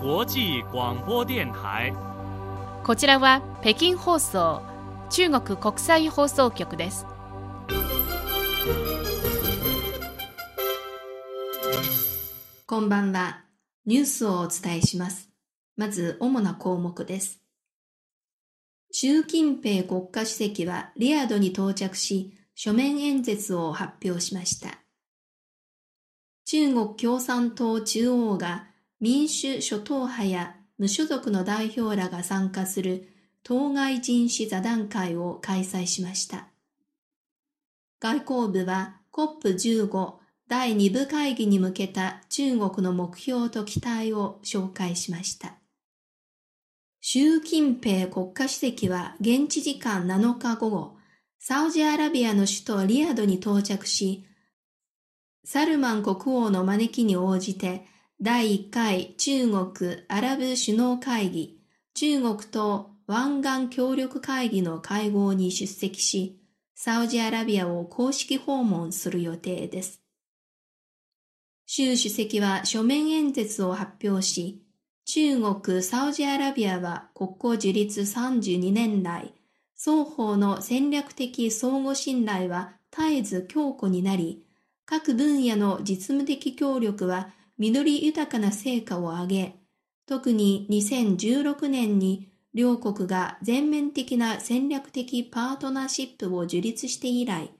際广播電台こちらは北京放送中国国際放送局ですこんばんは。ニュースをお伝えします。まず、主な項目です。習近平国家主席はリヤドに到着し、書面演説を発表しました。中国共産党中央が民主諸党派や無所属の代表らが参加する当該人士座談会を開催しました。外交部は COP15 第2部会議に向けた中国の目標と期待を紹介しました。習近平国家主席は現地時間7日午後、サウジアラビアの首都リヤドに到着し、サルマン国王の招きに応じて、第1回中国アラブ首脳会議、中国と湾岸協力会議の会合に出席し、サウジアラビアを公式訪問する予定です。習主席は書面演説を発表し、中国、サウジアラビアは国交樹立32年来、双方の戦略的相互信頼は絶えず強固になり、各分野の実務的協力は実り豊かな成果を上げ、特に2016年に両国が全面的な戦略的パートナーシップを樹立して以来、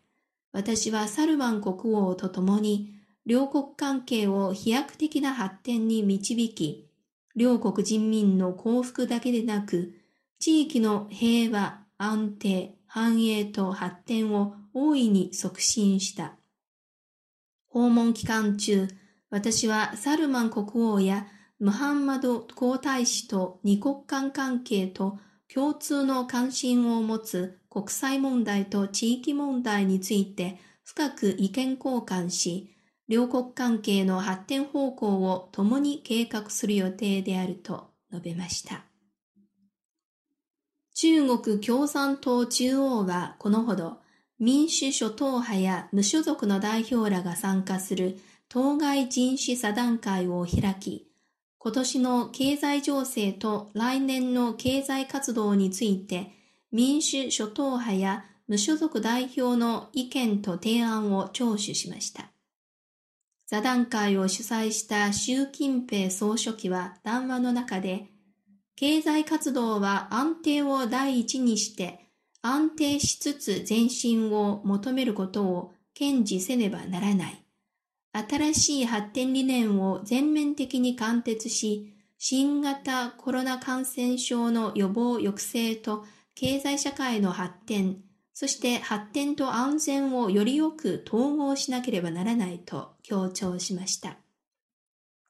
私はサルマン国王と共に両国関係を飛躍的な発展に導き、両国人民の幸福だけでなく、地域の平和、安定、繁栄と発展を大いに促進した。訪問期間中、私はサルマン国王やムハンマド皇太子と二国間関係と共通の関心を持つ国際問題と地域問題について深く意見交換し、両国関係の発展方向を共に計画する予定であると述べました。中国共産党中央はこのほど民主諸党派や無所属の代表らが参加する当該人種座談会を開き、今年の経済情勢と来年の経済活動について民主諸党派や無所属代表の意見と提案を聴取しました。座談会を主催した習近平総書記は談話の中で、経済活動は安定を第一にして、安定しつつ前進を求めることを堅持せねばならない。新しい発展理念を全面的に貫徹し、新型コロナ感染症の予防抑制と経済社会の発展、そして発展と安全をよりよく統合しなければならないと強調しました。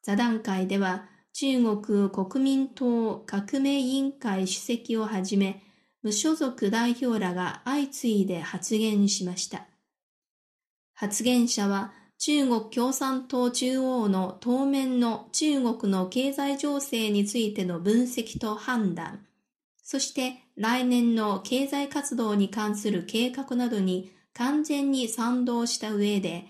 座談会では中国国民党革命委員会主席をはじめ無所属代表らが相次いで発言しました。発言者は中国共産党中央の当面の中国の経済情勢についての分析と判断、そして来年の経済活動に関する計画などに完全に賛同した上で、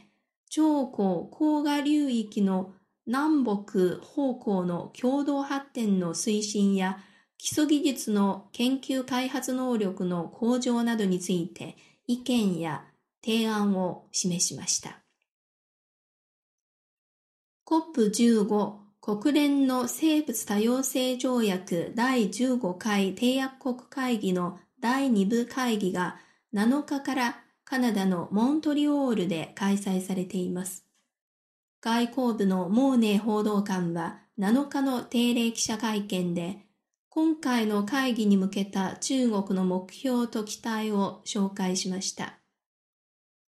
長江黄河流域の南北方向の共同発展の推進や基礎技術の研究開発能力の向上などについて意見や提案を示しました。COP15 国連の生物多様性条約第15回締約国会議の第2部会議が7日からカナダのモントリオールで開催されています。外交部のモーネー報道官は7日の定例記者会見で、今回の会議に向けた中国の目標と期待を紹介しました。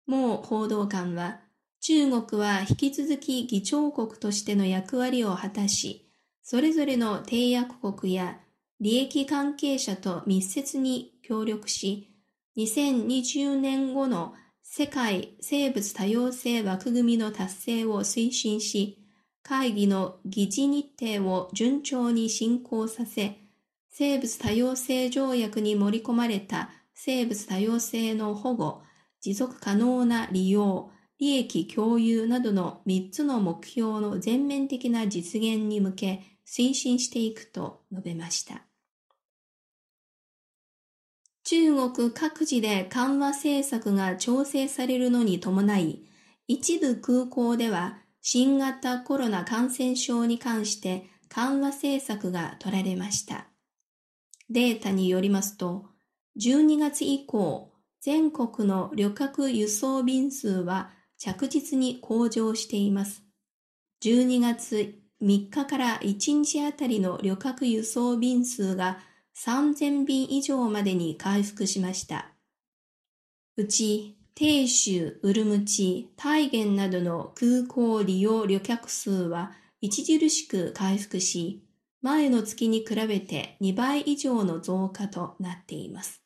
モー報道官は、中国は引き続き議長国としての役割を果たし、それぞれの締約国や利益関係者と密接に協力し、2020年後の世界生物多様性枠組みの達成を推進し、会議の議事日程を順調に進行させ、生物多様性条約に盛り込まれた生物多様性の保護、持続可能な利用、利益共有などの3つの目標の全面的な実現に向け推進していくと述べました。中国各地で緩和政策が調整されるのに伴い、一部空港では新型コロナ感染症に関して緩和政策が取られました。データによりますと、12月以降、全国の旅客輸送便数は着実に向上しています。12月3日から1日あたりの旅客輸送便数が3000便以上までに回復しました。うち、鄭州、ウルムチ、大元などの空港利用旅客数は著しく回復し、前の月に比べて2倍以上の増加となっています。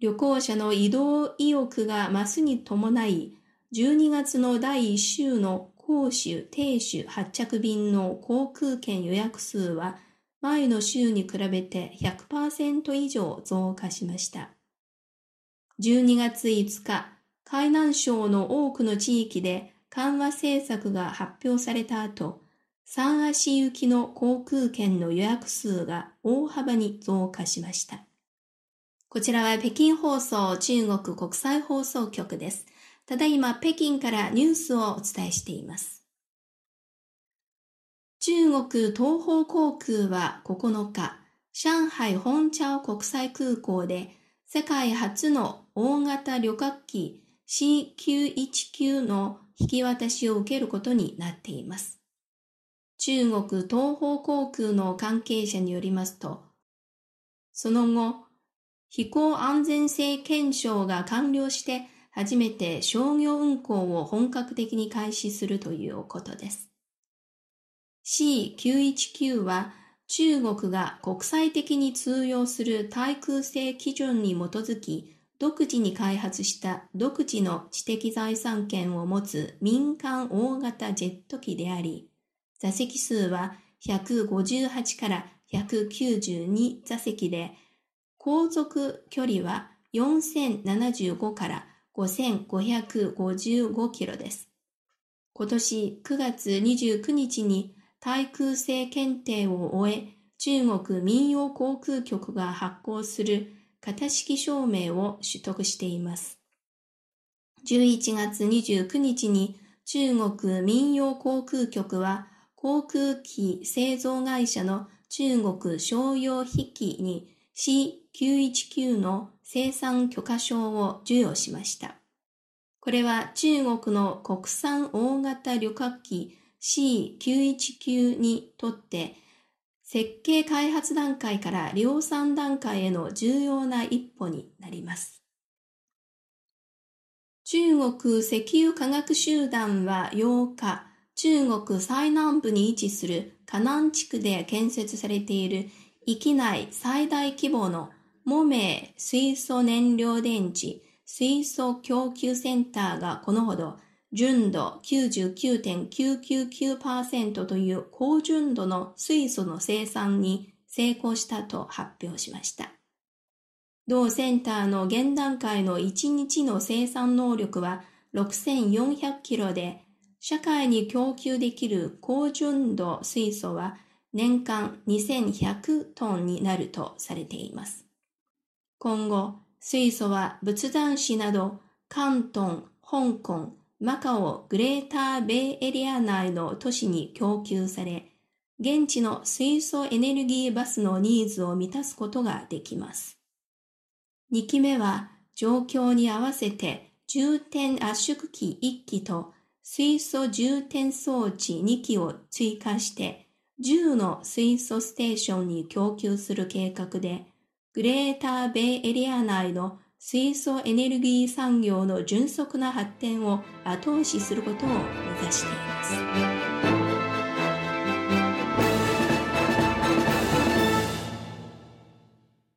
旅行者の移動意欲が増すに伴い、12月の第1週の杭州、鄭州発着便の航空券予約数は前の週に比べて100%以上増加しました。12月5日、海南省の多くの地域で緩和政策が発表された後、三足行きの航空券の予約数が大幅に増加しました。こちらは北京放送中国国際放送局です。ただいま北京からニュースをお伝えしています。中国東方航空は9日、上海本茶国際空港で世界初の大型旅客機 C919 の引き渡しを受けることになっています。中国東方航空の関係者によりますと、その後、飛行安全性検証が完了して初めて商業運行を本格的に開始するということです。C919 は中国が国際的に通用する対空性基準に基づき独自に開発した独自の知的財産権を持つ民間大型ジェット機であり、座席数は158から192座席で、航続距離は4075から5555キロです。今年9月29日に対空性検定を終え、中国民用航空局が発行する型式証明を取得しています。11月29日に中国民用航空局は航空機製造会社の中国商用筆記に919の生産許可証を授与しました。これは中国の国産大型旅客機 C919 にとって設計開発段階から量産段階への重要な一歩になります。中国石油化学集団は8日、中国最南部に位置する河南地区で建設されている域内最大規模のモメ水素燃料電池水素供給センターがこのほど純度99.999%という高純度の水素の生産に成功したと発表しました。同センターの現段階の1日の生産能力は6400キロで社会に供給できる高純度水素は年間2100トンになるとされています。今後、水素は仏壇市など関東、香港、マカオ、グレーターベイエリア内の都市に供給され、現地の水素エネルギーバスのニーズを満たすことができます。2機目は状況に合わせて充填圧縮機1機と水素充填装置2機を追加して10の水素ステーションに供給する計画で、グレーターベイエリア内の水素エネルギー産業の迅速な発展を後押しすることを目指しています。